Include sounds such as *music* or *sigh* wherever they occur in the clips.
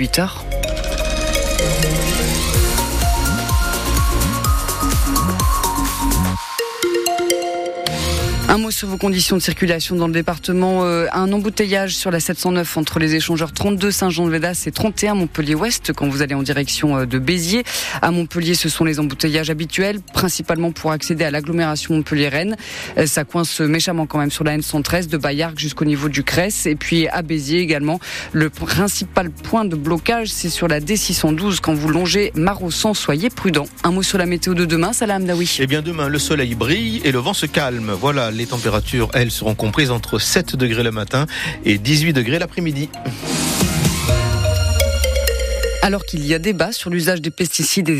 18h. Un mot sur vos conditions de circulation dans le département. Euh, un embouteillage sur la 709 entre les échangeurs 32 Saint-Jean-de-Védas et 31 Montpellier-Ouest quand vous allez en direction euh, de Béziers. À Montpellier, ce sont les embouteillages habituels, principalement pour accéder à l'agglomération Montpellier-Rennes. Euh, ça coince méchamment quand même sur la N113 de Bayargues jusqu'au niveau du Cresse. Et puis à Béziers également, le principal point de blocage, c'est sur la D612 quand vous longez Marossan. Soyez prudent. Un mot sur la météo de demain, Salah Amdaoui. Eh bien demain, le soleil brille et le vent se calme. Voilà les températures, elles, seront comprises entre 7 degrés le matin et 18 degrés l'après-midi. Alors qu'il y a débat sur l'usage des pesticides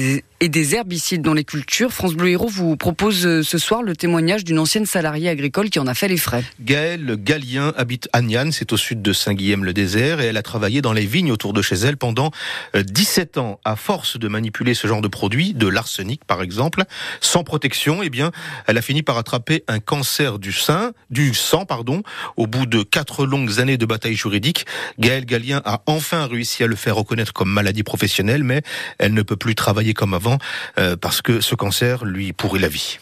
et des herbicides dans les cultures, France Bleu Héros vous propose euh, ce soir le témoignage d'une ancienne salariée agricole qui en a fait les frais. Gaëlle Gallien habite Agnan, c'est au sud de Saint-Guilhem-le-Désert, et elle a travaillé dans les vignes autour de chez elle pendant 17 euh, ans. À force de manipuler ce genre de produits, de l'arsenic par exemple, sans protection, eh bien, elle a fini par attraper un cancer du sein, du sang, pardon. Au bout de quatre longues années de bataille juridique, Gaëlle Gallien a enfin réussi à le faire reconnaître comme maladie professionnelle, mais elle ne peut plus travailler comme avant euh, parce que ce cancer lui pourrit la vie.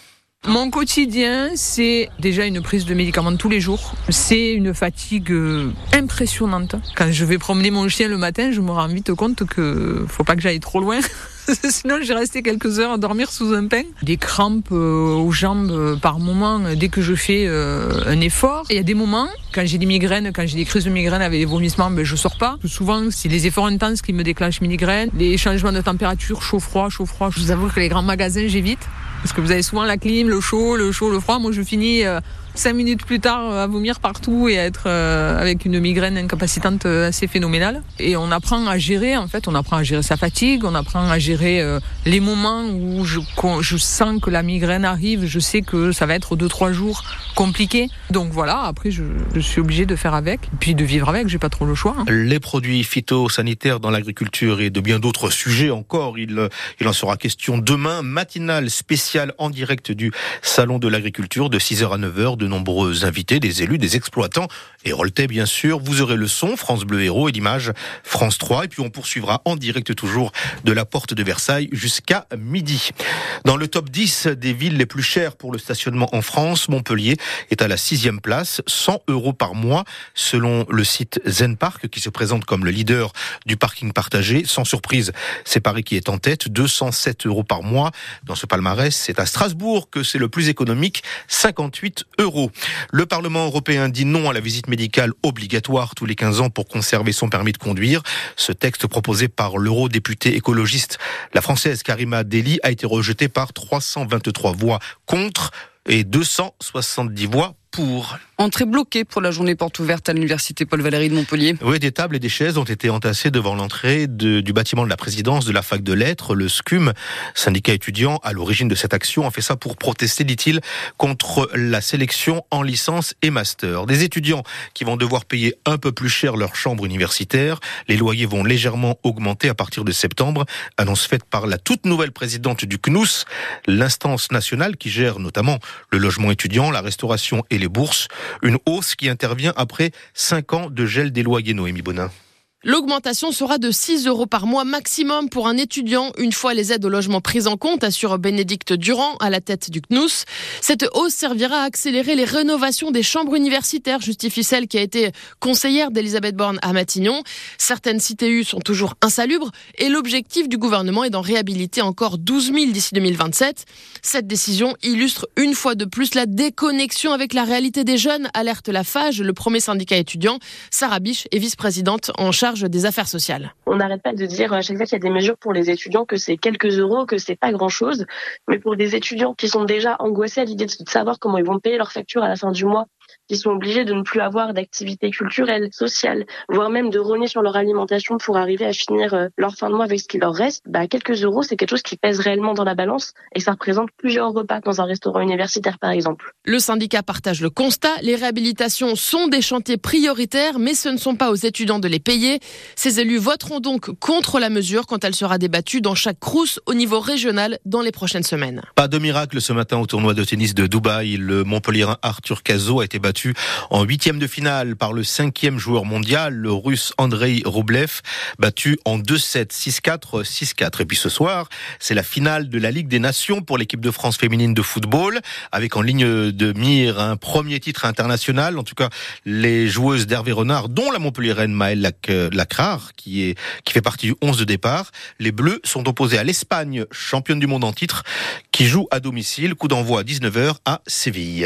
Mon quotidien, c'est déjà une prise de médicaments tous les jours. C'est une fatigue euh, impressionnante. Quand je vais promener mon chien le matin, je me rends vite compte que faut pas que j'aille trop loin. *laughs* *laughs* Sinon, j'ai resté quelques heures à dormir sous un pain. Des crampes euh, aux jambes euh, par moment dès que je fais un effort. Il y a des moments, quand j'ai des migraines, quand j'ai des crises de migraines avec des vomissements, ben, je sors pas. Souvent, c'est les efforts intenses qui me déclenchent migraines. Les changements de température, chaud-froid, chaud-froid. Je vous avoue que les grands magasins, j'évite. Parce que vous avez souvent la clim, le chaud, le chaud, le froid. Moi, je finis euh, cinq minutes plus tard à vomir partout et à être euh, avec une migraine incapacitante euh, assez phénoménale. Et on apprend à gérer, en fait, on apprend à gérer sa fatigue, on apprend à gérer euh, les moments où je, sens que la migraine arrive, je sais que ça va être deux, trois jours compliqués. Donc voilà, après, je, suis obligée de faire avec, puis de vivre avec, j'ai pas trop le choix. Hein. Les produits phytosanitaires dans l'agriculture et de bien d'autres sujets encore, il, il en sera question demain, matinale spéciale en direct du Salon de l'agriculture de 6h à 9h, de nombreux invités, des élus, des exploitants et Roltais bien sûr. Vous aurez le son France Bleu Héros et l'image France 3 et puis on poursuivra en direct toujours de la porte de Versailles jusqu'à midi. Dans le top 10 des villes les plus chères pour le stationnement en France, Montpellier est à la sixième place, 100 euros par mois selon le site Zen Park qui se présente comme le leader du parking partagé. Sans surprise, c'est Paris qui est en tête, 207 euros par mois. Dans ce palmarès, c'est à Strasbourg que c'est le plus économique, 58 euros. Le Parlement européen dit non à la visite médicale obligatoire tous les 15 ans pour conserver son permis de conduire. Ce texte proposé par l'eurodéputé écologiste, la française Karima Deli, a été rejeté par 323 voix contre et 270 voix pour. Entrée bloquée pour la journée porte ouverte à l'université Paul Valéry de Montpellier. Oui, des tables et des chaises ont été entassées devant l'entrée du bâtiment de la présidence de la fac de lettres, le SCUM, syndicat étudiant à l'origine de cette action, a fait ça pour protester, dit-il, contre la sélection en licence et master. Des étudiants qui vont devoir payer un peu plus cher leur chambre universitaire. Les loyers vont légèrement augmenter à partir de septembre, annonce faite par la toute nouvelle présidente du CNUS, l'instance nationale qui gère notamment le logement étudiant, la restauration et les bourses. Une hausse qui intervient après cinq ans de gel des loyers, Noémie Bonin. L'augmentation sera de 6 euros par mois maximum pour un étudiant, une fois les aides au logement prises en compte, assure Bénédicte Durand à la tête du CNUS. Cette hausse servira à accélérer les rénovations des chambres universitaires, justifie celle qui a été conseillère d'Elisabeth Borne à Matignon. Certaines CTU sont toujours insalubres et l'objectif du gouvernement est d'en réhabiliter encore 12 000 d'ici 2027. Cette décision illustre une fois de plus la déconnexion avec la réalité des jeunes, alerte la FAGE, le premier syndicat étudiant. Sarah Biche est vice-présidente en charge des affaires sociales. On n'arrête pas de dire à chaque fois qu'il y a des mesures pour les étudiants que c'est quelques euros, que c'est pas grand chose. Mais pour des étudiants qui sont déjà angoissés à l'idée de savoir comment ils vont payer leurs factures à la fin du mois, qui sont obligés de ne plus avoir d'activités culturelles, sociales, voire même de rogner sur leur alimentation pour arriver à finir euh, leur fin de mois avec ce qui leur reste, bah, quelques euros, c'est quelque chose qui pèse réellement dans la balance et ça représente plusieurs repas dans un restaurant universitaire, par exemple. Le syndicat partage le constat. Les réhabilitations sont des chantiers prioritaires, mais ce ne sont pas aux étudiants de les payer. Ces élus voteront donc contre la mesure quand elle sera débattue dans chaque crousse au niveau régional dans les prochaines semaines. Pas de miracle ce matin au tournoi de tennis de Dubaï. Le Montpellierin Arthur Cazot a été battu battu en huitième de finale par le cinquième joueur mondial, le russe Andrei Rublev, battu en 2-7, 6-4, 6-4. Et puis ce soir, c'est la finale de la Ligue des Nations pour l'équipe de France féminine de football, avec en ligne de mire un premier titre international. En tout cas, les joueuses d'Hervé Renard, dont la Montpellier-Rennes Maëlle Lacrar, qui est qui fait partie du 11 de départ. Les Bleus sont opposés à l'Espagne, championne du monde en titre, qui joue à domicile. Coup d'envoi à 19h à Séville.